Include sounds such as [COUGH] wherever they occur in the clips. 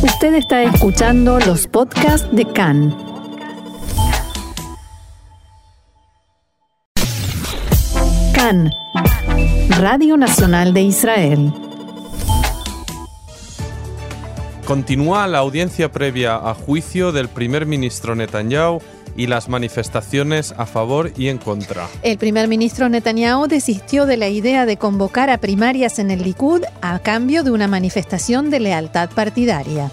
Usted está escuchando los podcasts de CAN. CAN, Radio Nacional de Israel. Continúa la audiencia previa a juicio del primer ministro Netanyahu y las manifestaciones a favor y en contra. El primer ministro Netanyahu desistió de la idea de convocar a primarias en el Likud a cambio de una manifestación de lealtad partidaria.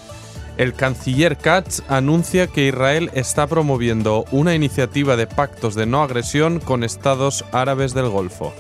El canciller Katz anuncia que Israel está promoviendo una iniciativa de pactos de no agresión con estados árabes del Golfo.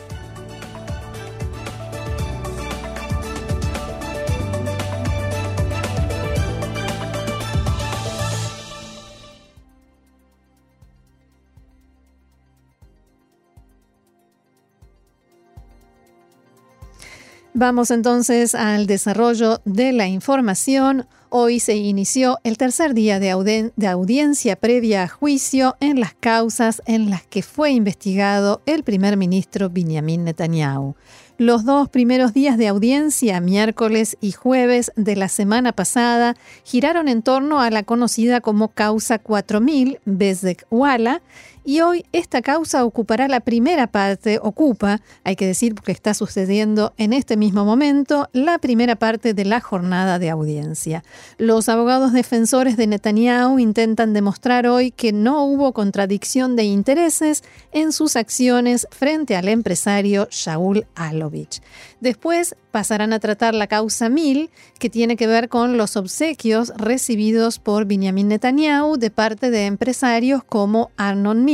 Vamos entonces al desarrollo de la información. Hoy se inició el tercer día de, audiencia previa a juicio en las causas en las que fue investigado el primer ministro Benjamin Netanyahu. Los dos primeros días de audiencia, miércoles y jueves de la semana pasada, giraron en torno a la conocida como causa 4000 Bezek Wala y hoy esta causa ocupará la primera parte, ocupa, hay que decir porque está sucediendo en este mismo momento, la primera parte de la jornada de audiencia. Los abogados defensores de Netanyahu intentan demostrar hoy que no hubo contradicción de intereses en sus acciones frente al empresario Shaul Alovich. Después pasarán a tratar la causa 1000, que tiene que ver con los obsequios recibidos por Benjamin Netanyahu de parte de empresarios como Arnon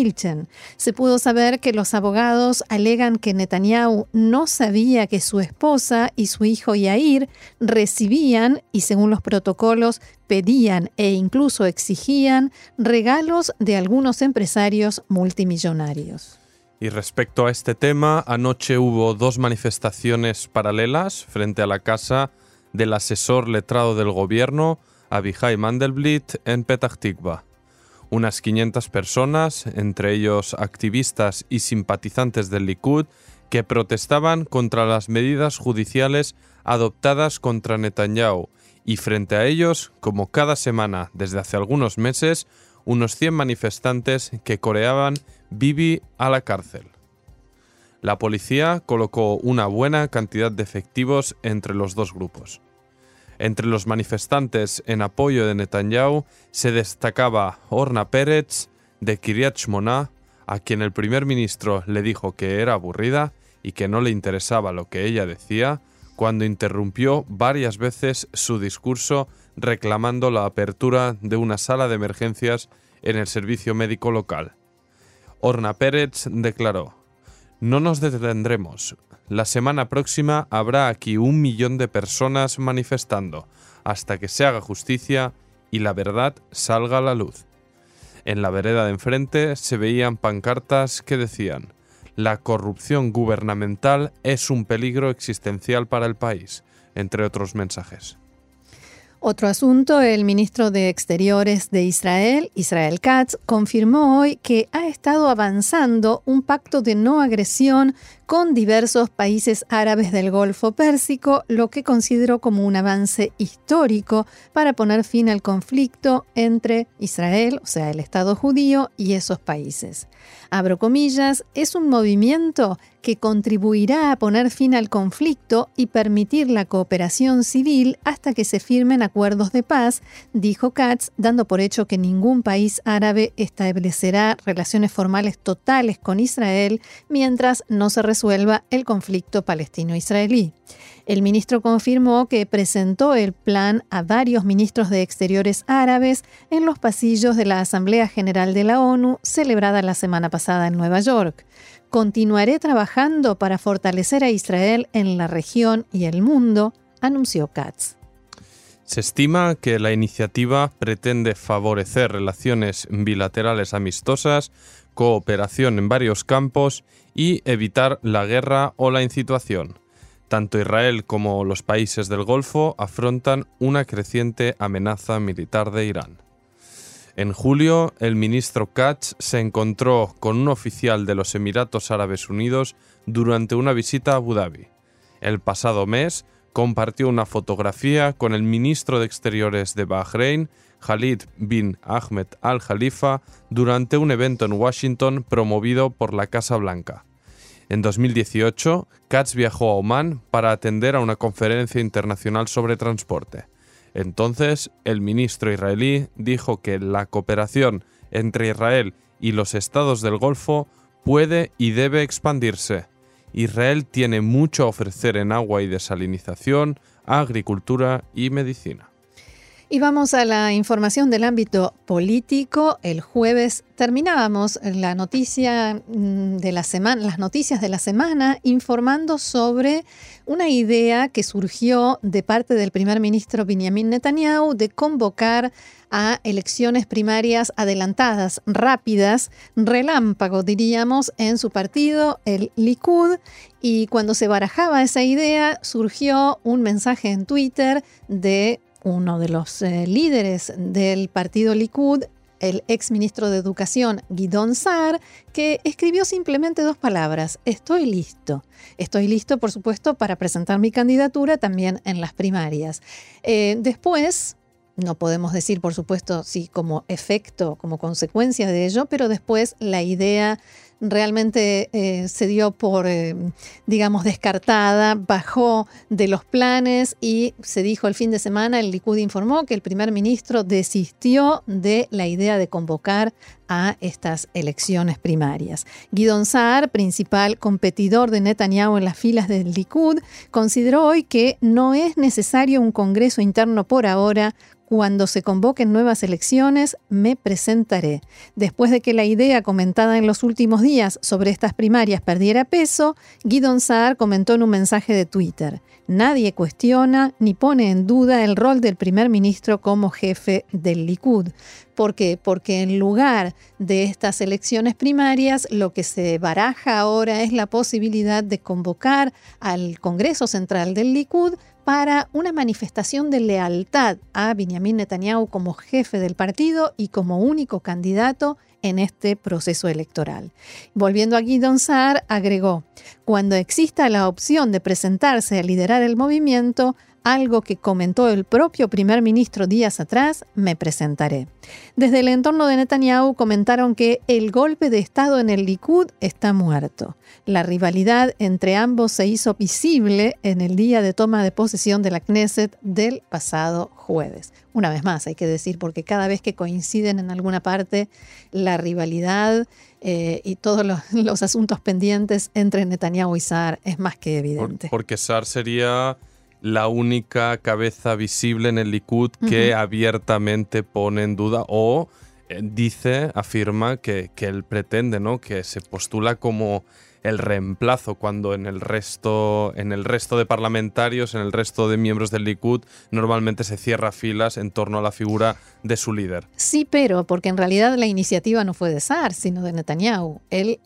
Se pudo saber que los abogados alegan que Netanyahu no sabía que su esposa y su hijo Yair recibían, y según los protocolos, pedían e incluso exigían regalos de algunos empresarios multimillonarios. Y respecto a este tema, anoche hubo dos manifestaciones paralelas frente a la casa del asesor letrado del gobierno, Abihai Mandelblit, en Petah Tikva. Unas 500 personas, entre ellos activistas y simpatizantes del Likud, que protestaban contra las medidas judiciales adoptadas contra Netanyahu, y frente a ellos, como cada semana desde hace algunos meses, unos 100 manifestantes que coreaban Bibi a la cárcel. La policía colocó una buena cantidad de efectivos entre los dos grupos. Entre los manifestantes en apoyo de Netanyahu se destacaba Orna Pérez de Kiryat Shmona, a quien el primer ministro le dijo que era aburrida y que no le interesaba lo que ella decía, cuando interrumpió varias veces su discurso reclamando la apertura de una sala de emergencias en el servicio médico local. Orna Pérez declaró, No nos detendremos. La semana próxima habrá aquí un millón de personas manifestando hasta que se haga justicia y la verdad salga a la luz. En la vereda de enfrente se veían pancartas que decían, la corrupción gubernamental es un peligro existencial para el país, entre otros mensajes. Otro asunto, el ministro de Exteriores de Israel, Israel Katz, confirmó hoy que ha estado avanzando un pacto de no agresión con diversos países árabes del Golfo Pérsico, lo que consideró como un avance histórico para poner fin al conflicto entre Israel, o sea, el Estado judío, y esos países. Abro comillas, es un movimiento que contribuirá a poner fin al conflicto y permitir la cooperación civil hasta que se firmen acuerdos de paz, dijo Katz, dando por hecho que ningún país árabe establecerá relaciones formales totales con Israel mientras no se resuelva el conflicto palestino-israelí. El ministro confirmó que presentó el plan a varios ministros de Exteriores árabes en los pasillos de la Asamblea General de la ONU celebrada la semana pasada en Nueva York. Continuaré trabajando para fortalecer a Israel en la región y el mundo, anunció Katz. Se estima que la iniciativa pretende favorecer relaciones bilaterales amistosas, cooperación en varios campos y evitar la guerra o la incitación. Tanto Israel como los países del Golfo afrontan una creciente amenaza militar de Irán. En julio, el ministro Katz se encontró con un oficial de los Emiratos Árabes Unidos durante una visita a Abu Dhabi. El pasado mes, compartió una fotografía con el ministro de Exteriores de Bahrein, Khalid bin Ahmed Al Khalifa, durante un evento en Washington promovido por la Casa Blanca. En 2018, Katz viajó a Oman para atender a una conferencia internacional sobre transporte. Entonces, el ministro israelí dijo que la cooperación entre Israel y los estados del Golfo puede y debe expandirse. Israel tiene mucho a ofrecer en agua y desalinización, agricultura y medicina. Y vamos a la información del ámbito político. El jueves terminábamos mm, las noticias de la semana informando sobre una idea que surgió de parte del primer ministro Benjamin Netanyahu de convocar a elecciones primarias adelantadas, rápidas, relámpago, diríamos, en su partido, el Likud. Y cuando se barajaba esa idea, surgió un mensaje en Twitter de uno de los eh, líderes del partido Likud, el ex ministro de Educación Guidon Saar, que escribió simplemente dos palabras, estoy listo. Estoy listo, por supuesto, para presentar mi candidatura también en las primarias. Eh, después, no podemos decir, por supuesto, si como efecto, como consecuencia de ello, pero después la idea realmente eh, se dio por, eh, digamos, descartada, bajó de los planes y se dijo el fin de semana, el Likud informó que el primer ministro desistió de la idea de convocar a estas elecciones primarias. Guidon Saar, principal competidor de Netanyahu en las filas del Likud, consideró hoy que no es necesario un congreso interno por ahora cuando se convoquen nuevas elecciones, me presentaré. Después de que la idea comentada en los últimos días sobre estas primarias perdiera peso, Guidon Saar comentó en un mensaje de Twitter: Nadie cuestiona ni pone en duda el rol del primer ministro como jefe del Likud. ¿Por qué? Porque en lugar de estas elecciones primarias, lo que se baraja ahora es la posibilidad de convocar al Congreso Central del Likud para una manifestación de lealtad a Benjamin Netanyahu como jefe del partido y como único candidato en este proceso electoral. Volviendo a Guidon Saar, agregó, cuando exista la opción de presentarse a liderar el movimiento, algo que comentó el propio primer ministro días atrás, me presentaré. Desde el entorno de Netanyahu comentaron que el golpe de Estado en el Likud está muerto. La rivalidad entre ambos se hizo visible en el día de toma de posesión de la Knesset del pasado jueves. Una vez más, hay que decir, porque cada vez que coinciden en alguna parte, la rivalidad eh, y todos los, asuntos pendientes entre Netanyahu y Saar es más que evidente. porque Saar sería la única cabeza visible en el Likud que abiertamente pone en duda o eh, dice, afirma que, que, él pretende, ¿no? Que se postula como el reemplazo cuando en el resto en el resto de parlamentarios, en el resto de miembros del Likud normalmente se cierra filas en torno a la figura de su líder. Sí, pero porque en realidad la iniciativa no fue de Saar, sino de Netanyahu. Él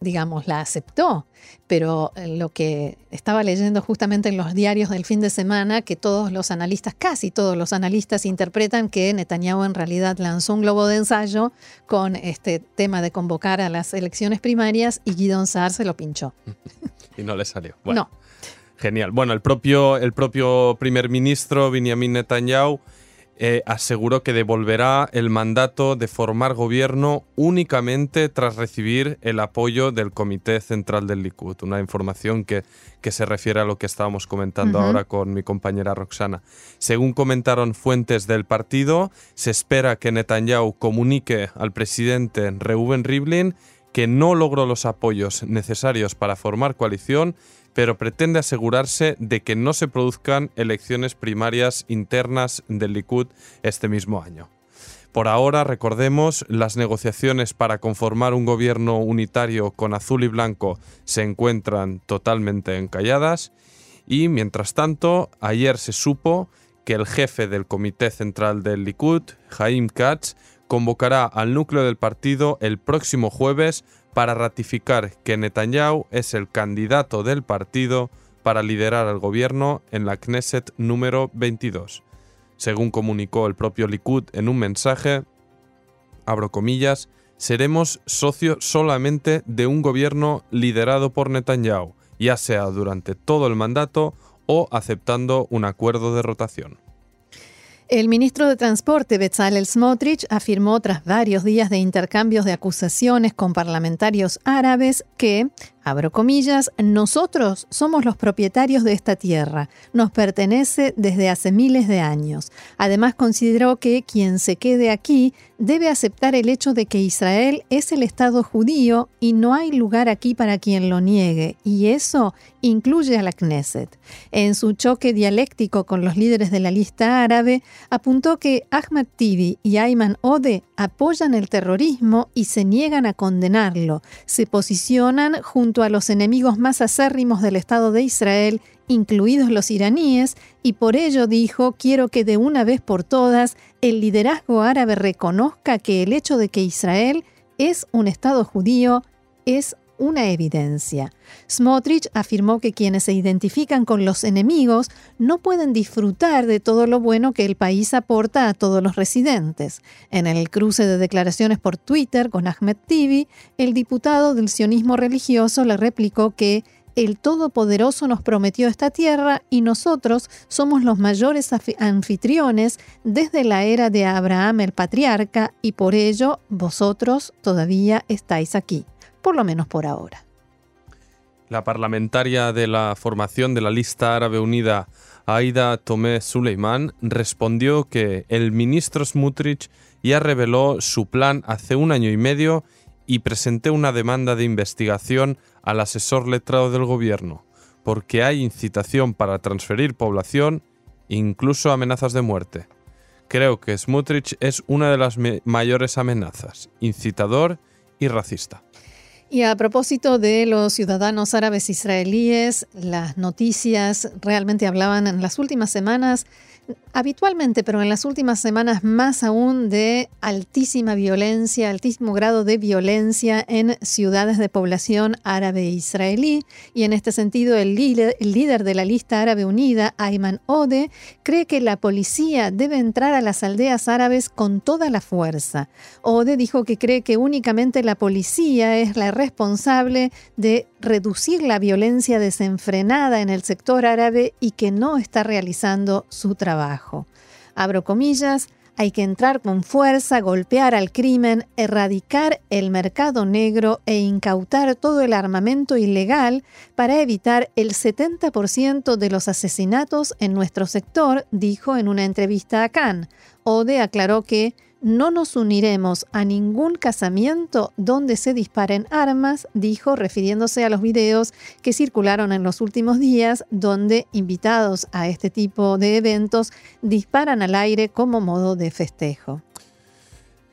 digamos, la aceptó, pero eh, lo que estaba leyendo justamente en los diarios del fin de semana, que todos los analistas, casi todos los analistas, interpretan que Netanyahu en realidad lanzó un globo de ensayo con este tema de convocar a las elecciones primarias y Guidon Saar se lo pinchó. [LAUGHS] y no le salió. Bueno, no. Genial. Bueno, el propio, el propio primer ministro, Benjamin Netanyahu, eh, aseguró que devolverá el mandato de formar gobierno únicamente tras recibir el apoyo del Comité Central del Likud. Una información que, que se refiere a lo que estábamos comentando ahora con mi compañera Roxana. Según comentaron fuentes del partido, se espera que Netanyahu comunique al presidente Reuben Rivlin que no logró los apoyos necesarios para formar coalición pero pretende asegurarse de que no se produzcan elecciones primarias internas del Likud este mismo año. Por ahora, recordemos, las negociaciones para conformar un gobierno unitario con azul y blanco se encuentran totalmente encalladas y, mientras tanto, ayer se supo que el jefe del Comité Central del Likud, Jaim Katz, convocará al núcleo del partido el próximo jueves para ratificar que Netanyahu es el candidato del partido para liderar el gobierno en la Knesset número 22. Según comunicó el propio Likud en un mensaje, abro comillas, seremos socios solamente de un gobierno liderado por Netanyahu, ya sea durante todo el mandato o aceptando un acuerdo de rotación. El ministro de Transporte, Bezalel Smotrich, afirmó tras varios días de intercambios de acusaciones con parlamentarios árabes que, abro comillas, nosotros somos los propietarios de esta tierra, nos pertenece desde hace miles de años. Además consideró que quien se quede aquí debe aceptar el hecho de que Israel es el Estado judío y no hay lugar aquí para quien lo niegue, y eso incluye a la Knesset. En su choque dialéctico con los líderes de la lista árabe, apuntó que Ahmad Tibi y Ayman Ode apoyan el terrorismo y se niegan a condenarlo, se posicionan junto a los enemigos más acérrimos del Estado de Israel, incluidos los iraníes, y por ello dijo, quiero que de una vez por todas el liderazgo árabe reconozca que el hecho de que Israel es un Estado judío es una evidencia. Smotrich afirmó que quienes se identifican con los enemigos no pueden disfrutar de todo lo bueno que el país aporta a todos los residentes. En el cruce de declaraciones por Twitter con Ahmed Tibi, el diputado del sionismo religioso le replicó que el Todopoderoso nos prometió esta tierra y nosotros somos los mayores anfitriones desde la era de Abraham el patriarca y por ello vosotros todavía estáis aquí por lo menos por ahora. La parlamentaria de la formación de la lista árabe unida, Aida Tomé Suleiman, respondió que el ministro Smutrich ya reveló su plan hace un año y medio y presenté una demanda de investigación al asesor letrado del gobierno, porque hay incitación para transferir población, incluso amenazas de muerte. Creo que Smutrich es una de las mayores amenazas, incitador y racista. Y a propósito de los ciudadanos árabes israelíes, las noticias realmente hablaban en las últimas semanas habitualmente, pero en las últimas semanas más aún de altísima violencia, altísimo grado de violencia en ciudades de población árabe e israelí. Y en este sentido, el líder, de la lista árabe unida, Ayman Ode, cree que la policía debe entrar a las aldeas árabes con toda la fuerza. Ode dijo que cree que únicamente la policía es la responsable de reducir la violencia desenfrenada en el sector árabe y que no está realizando su trabajo. Abro comillas, hay que entrar con fuerza, golpear al crimen, erradicar el mercado negro e incautar todo el armamento ilegal para evitar el 70% de los asesinatos en nuestro sector, dijo en una entrevista a Cannes. Ode aclaró que no nos uniremos a ningún casamiento donde se disparen armas, dijo, refiriéndose a los videos que circularon en los últimos días, donde invitados a este tipo de eventos disparan al aire como modo de festejo.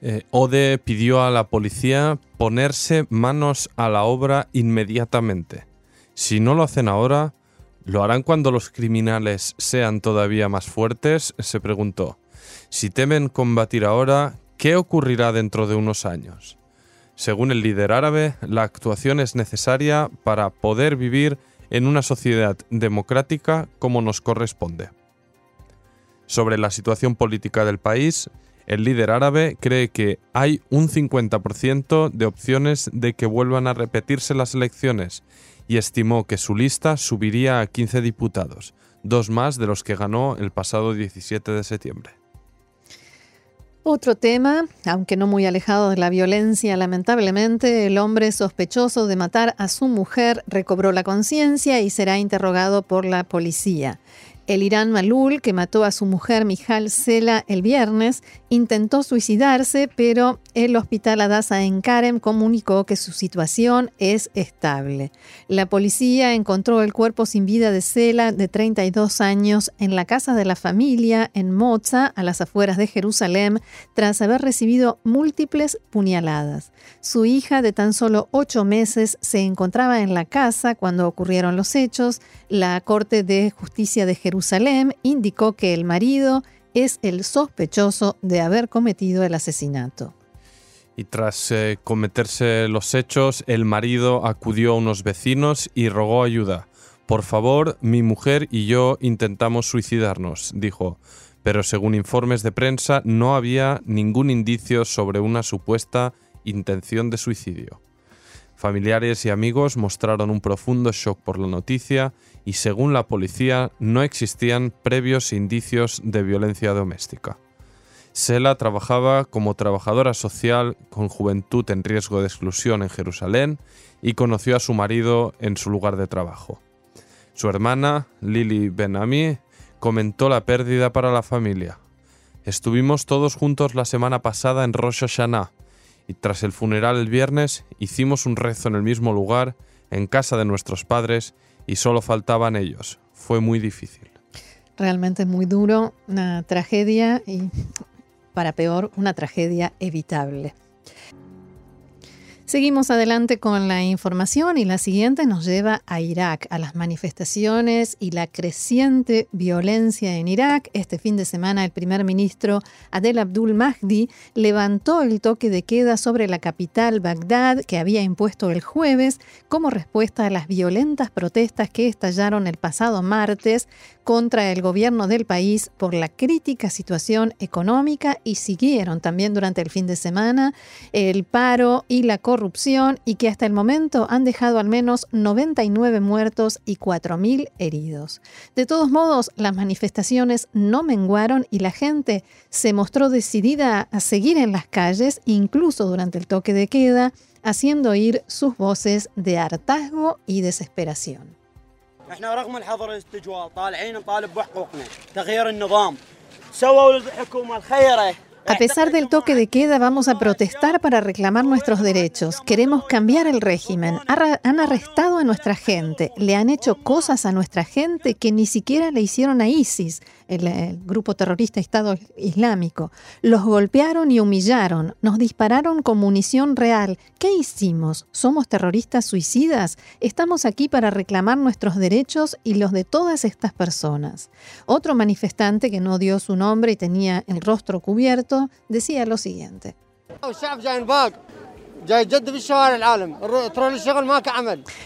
Eh, Ode pidió a la policía ponerse manos a la obra inmediatamente. Si no lo hacen ahora, ¿lo harán cuando los criminales sean todavía más fuertes? se preguntó. Si temen combatir ahora, ¿qué ocurrirá dentro de unos años? Según el líder árabe, la actuación es necesaria para poder vivir en una sociedad democrática como nos corresponde. Sobre la situación política del país, el líder árabe cree que hay un 50% de opciones de que vuelvan a repetirse las elecciones y estimó que su lista subiría a 15 diputados, dos más de los que ganó el pasado 17 de septiembre. Otro tema, aunque no muy alejado de la violencia, lamentablemente, el hombre sospechoso de matar a su mujer recobró la conciencia y será interrogado por la policía. El Irán Malul, que mató a su mujer Mijal Sela el viernes, intentó suicidarse, pero el hospital Adasa en Karem comunicó que su situación es estable. La policía encontró el cuerpo sin vida de Sela, de 32 años, en la casa de la familia en Moza, a las afueras de Jerusalén, tras haber recibido múltiples puñaladas. Su hija, de tan solo ocho meses, se encontraba en la casa cuando ocurrieron los hechos. La Corte de Justicia de Jerusalén indicó que el marido es el sospechoso de haber cometido el asesinato. Y tras eh, cometerse los hechos, el marido acudió a unos vecinos y rogó ayuda. Por favor, mi mujer y yo intentamos suicidarnos, dijo, pero según informes de prensa no había ningún indicio sobre una supuesta intención de suicidio. Familiares y amigos mostraron un profundo shock por la noticia y según la policía no existían previos indicios de violencia doméstica. Sela trabajaba como trabajadora social con juventud en riesgo de exclusión en Jerusalén y conoció a su marido en su lugar de trabajo. Su hermana, Lili Benami, comentó la pérdida para la familia. Estuvimos todos juntos la semana pasada en Rosh Hashanah y tras el funeral el viernes hicimos un rezo en el mismo lugar, en casa de nuestros padres, y solo faltaban ellos. Fue muy difícil. Realmente muy duro, una tragedia y para peor, una tragedia evitable. Seguimos adelante con la información y la siguiente nos lleva a Irak, a las manifestaciones y la creciente violencia en Irak. Este fin de semana el primer ministro Adel Abdul Mahdi levantó el toque de queda sobre la capital Bagdad que había impuesto el jueves como respuesta a las violentas protestas que estallaron el pasado martes contra el gobierno del país por la crítica situación económica y siguieron también durante el fin de semana el paro y la corrupción y que hasta el momento han dejado al menos 99 muertos y 4.000 heridos. De todos modos, las manifestaciones no menguaron y la gente se mostró decidida a seguir en las calles, incluso durante el toque de queda, haciendo oír sus voces de hartazgo y desesperación. احنا رغم الحظر الاستجواب طالعين نطالب بحقوقنا تغيير النظام سووا الحكومه الخيره A pesar del toque de queda, vamos a protestar para reclamar nuestros derechos. Queremos cambiar el régimen. Han arrestado a nuestra gente. Le han hecho cosas a nuestra gente que ni siquiera le hicieron a ISIS, el, grupo terrorista Estado Islámico. Los golpearon y humillaron. Nos dispararon con munición real. ¿Qué hicimos? ¿Somos terroristas suicidas? Estamos aquí para reclamar nuestros derechos y los de todas estas personas. Otro manifestante que no dio su nombre y tenía el rostro cubierto decía lo siguiente.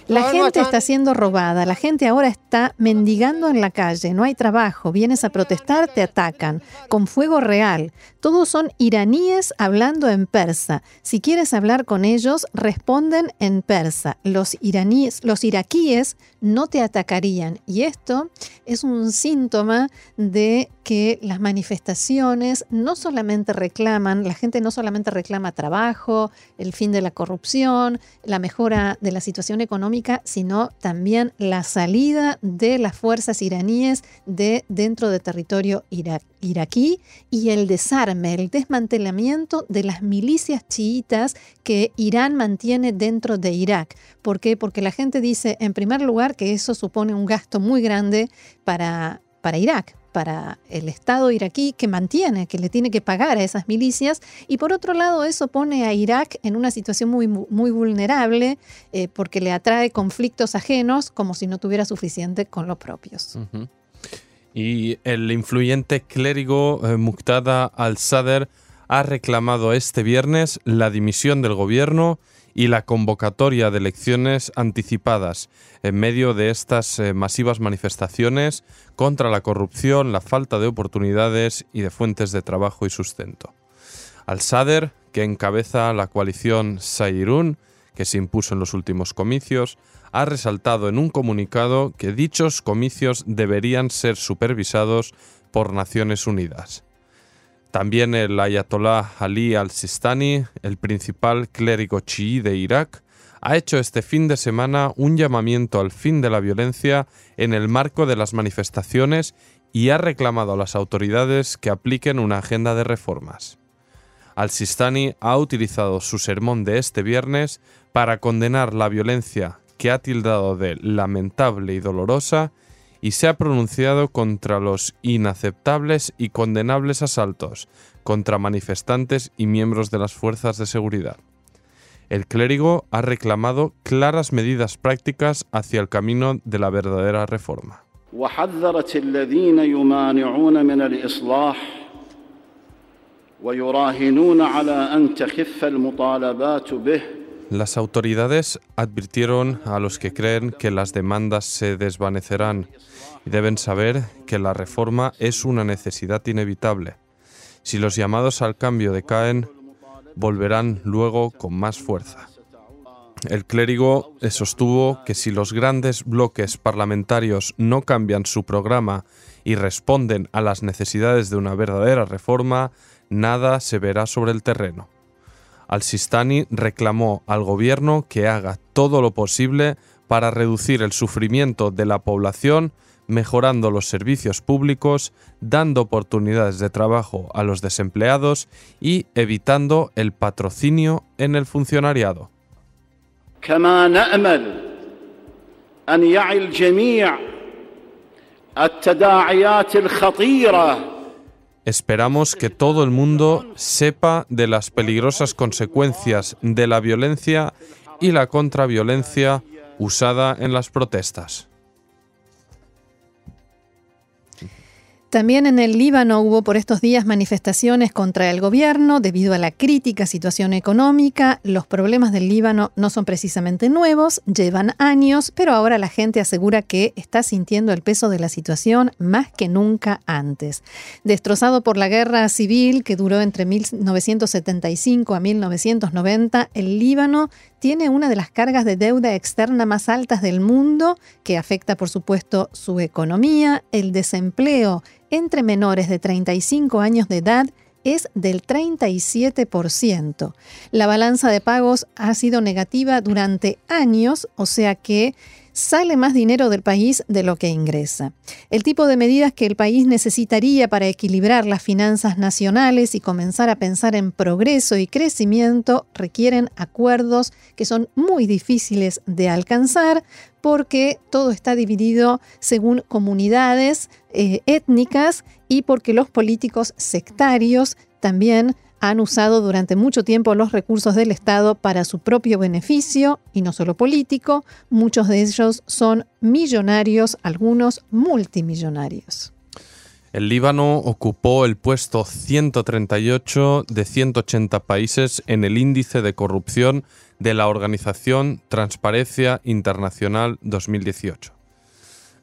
La gente está siendo robada, la gente ahora está mendigando en la calle, no hay trabajo, vienes a protestar, te atacan, con fuego real. Todos son iraníes hablando en persa. Si quieres hablar con ellos, responden en persa. Los iraníes, los iraquíes no te atacarían. Y esto es un síntoma de que las manifestaciones no solamente reclaman, la gente no solamente reclama trabajo, el fin de la corrupción, la mejora de la situación económica, sino también la salida de las fuerzas iraníes de dentro de territorio iraquí y el desarme, el desmantelamiento de las milicias chiitas que Irán mantiene dentro de Irak. ¿Por qué? Porque la gente dice, en primer lugar, que eso supone un gasto muy grande para, para Irak, para el Estado iraquí que mantiene, que le tiene que pagar a esas milicias. Y por otro lado, eso pone a Irak en una situación muy, muy vulnerable eh, porque le atrae conflictos ajenos como si no tuviera suficiente con los propios. Y el influyente clérigo eh, Muqtada al-Sadr ha reclamado este viernes la dimisión del gobierno y la convocatoria de elecciones anticipadas en medio de estas eh, masivas manifestaciones contra la corrupción, la falta de oportunidades y de fuentes de trabajo y sustento. Al-Sadr, que encabeza la coalición Sairun, que se impuso en los últimos comicios, ha resaltado en un comunicado que dichos comicios deberían ser supervisados por Naciones Unidas. También el ayatollah Ali al-Sistani, el principal clérigo chií de Irak, ha hecho este fin de semana un llamamiento al fin de la violencia en el marco de las manifestaciones y ha reclamado a las autoridades que apliquen una agenda de reformas. Al-Sistani ha utilizado su sermón de este viernes para condenar la violencia que ha tildado de lamentable y dolorosa y se ha pronunciado contra los inaceptables y condenables asaltos contra manifestantes y miembros de las fuerzas de seguridad. El clérigo ha reclamado claras medidas prácticas hacia el camino de la verdadera reforma. Las autoridades advirtieron a los que creen que las demandas se desvanecerán y deben saber que la reforma es una necesidad inevitable. Si los llamados al cambio decaen, volverán luego con más fuerza. El clérigo sostuvo que si los grandes bloques parlamentarios no cambian su programa y responden a las necesidades de una verdadera reforma, nada se verá sobre el terreno. Al-Sistani reclamó al gobierno que haga todo lo posible para reducir el sufrimiento de la población, mejorando los servicios públicos, dando oportunidades de trabajo a los desempleados y evitando el patrocinio en el funcionariado. Esperamos que todo el mundo sepa de las peligrosas consecuencias de la violencia y la contraviolencia usada en las protestas. También en el Líbano hubo por estos días manifestaciones contra el gobierno debido a la crítica situación económica. Los problemas del Líbano no son precisamente nuevos, llevan años, pero ahora la gente asegura que está sintiendo el peso de la situación más que nunca antes. Destrozado por la guerra civil que duró entre 1975 a 1990, el Líbano tiene una de las cargas de deuda externa más altas del mundo, que afecta por supuesto su economía, el desempleo entre menores de 35 años de edad es del 37%. La balanza de pagos ha sido negativa durante años, o sea que sale más dinero del país de lo que ingresa. El tipo de medidas que el país necesitaría para equilibrar las finanzas nacionales y comenzar a pensar en progreso y crecimiento requieren acuerdos que son muy difíciles de alcanzar porque todo está dividido según comunidades eh, étnicas y porque los políticos sectarios también han usado durante mucho tiempo los recursos del Estado para su propio beneficio, y no solo político, muchos de ellos son millonarios, algunos multimillonarios. El Líbano ocupó el puesto 138 de 180 países en el índice de corrupción de la organización Transparencia Internacional 2018.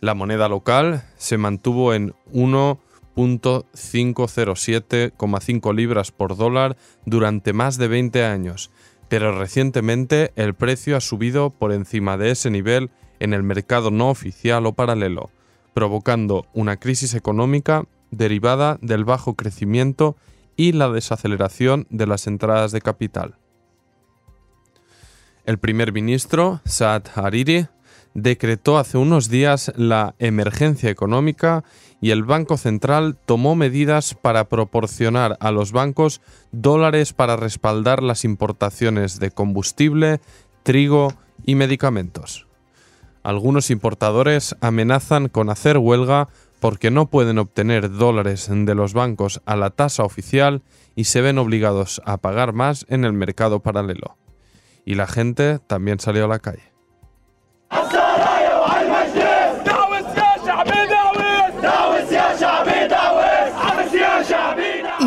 La moneda local se mantuvo en 1 .507,5 libras por dólar durante más de 20 años, pero recientemente el precio ha subido por encima de ese nivel en el mercado no oficial o paralelo, provocando una crisis económica derivada del bajo crecimiento y la desaceleración de las entradas de capital. El primer ministro, Saad Hariri, decretó hace unos días la emergencia económica y el Banco Central tomó medidas para proporcionar a los bancos dólares para respaldar las importaciones de combustible, trigo y medicamentos. Algunos importadores amenazan con hacer huelga porque no pueden obtener dólares de los bancos a la tasa oficial y se ven obligados a pagar más en el mercado paralelo. Y la gente también salió a la calle.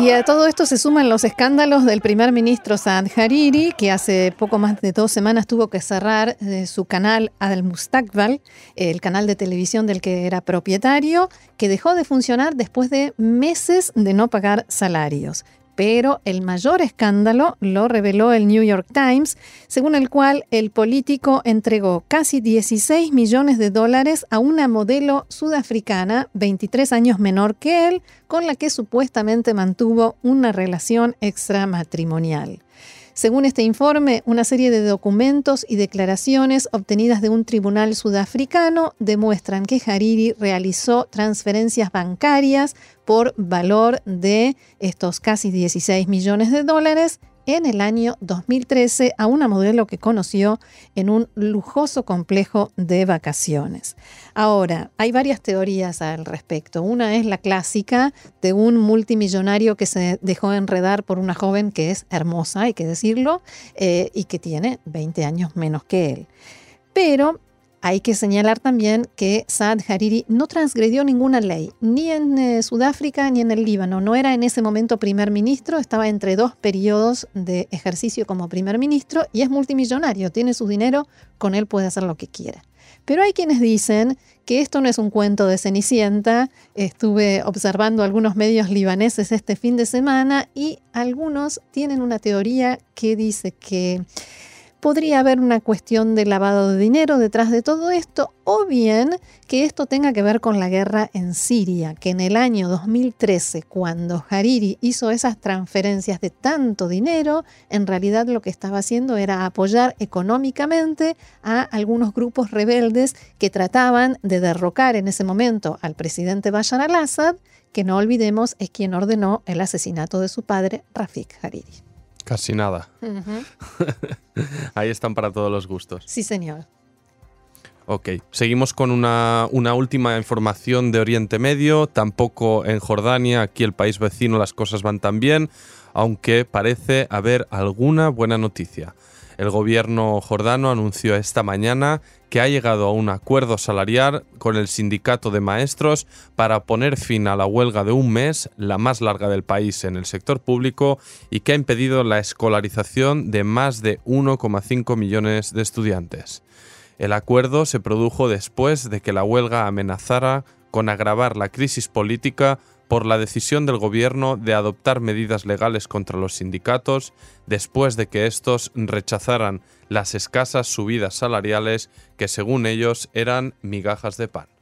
Y a todo esto se suman los escándalos del primer ministro Saad Hariri, que hace poco más de dos semanas tuvo que cerrar eh, su canal Al Mustakbal, el canal de televisión del que era propietario, que dejó de funcionar después de meses de no pagar salarios pero el mayor escándalo lo reveló el New York Times, según el cual el político entregó casi 16 millones de dólares a una modelo sudafricana, 23 años menor que él, con la que supuestamente mantuvo una relación extramatrimonial. Según este informe, una serie de documentos y declaraciones obtenidas de un tribunal sudafricano demuestran que Hariri realizó transferencias bancarias por valor de estos casi 16 millones de dólares en el año 2013 a una modelo que conoció en un lujoso complejo de vacaciones. Ahora, hay varias teorías al respecto. Una es la clásica de un multimillonario que se dejó enredar por una joven que es hermosa, hay que decirlo, eh, y que tiene 20 años menos que él. Pero hay que señalar también que Saad Hariri no transgredió ninguna ley, ni en eh, Sudáfrica ni en el Líbano. No era en ese momento primer ministro, estaba entre dos periodos de ejercicio como primer ministro y es multimillonario, tiene su dinero, con él puede hacer lo que quiera. Pero hay quienes dicen que esto no es un cuento de Cenicienta. Estuve observando algunos medios libaneses este fin de semana y algunos tienen una teoría que dice que podría haber una cuestión de lavado de dinero detrás de todo esto, o bien que esto tenga que ver con la guerra en Siria, que en el año 2013, cuando Hariri hizo esas transferencias de tanto dinero, en realidad lo que estaba haciendo era apoyar económicamente a algunos grupos rebeldes que trataban de derrocar en ese momento al presidente Bashar al-Assad, que no olvidemos es quien ordenó el asesinato de su padre, Rafik Hariri. Casi nada. [LAUGHS] Ahí están para todos los gustos. Sí, señor. Ok, seguimos con una, una, última información de Oriente Medio. Tampoco en Jordania, aquí el país vecino, las cosas van tan bien, aunque parece haber alguna buena noticia. El gobierno jordano anunció esta mañana que ha llegado a un acuerdo salarial con el sindicato de maestros para poner fin a la huelga de un mes, la más larga del país en el sector público, y que ha impedido la escolarización de más de 1,5 millones de estudiantes. El acuerdo se produjo después de que la huelga amenazara con agravar la crisis política por la decisión del gobierno de adoptar medidas legales contra los sindicatos después de que estos rechazaran las escasas subidas salariales que según ellos eran migajas de pan.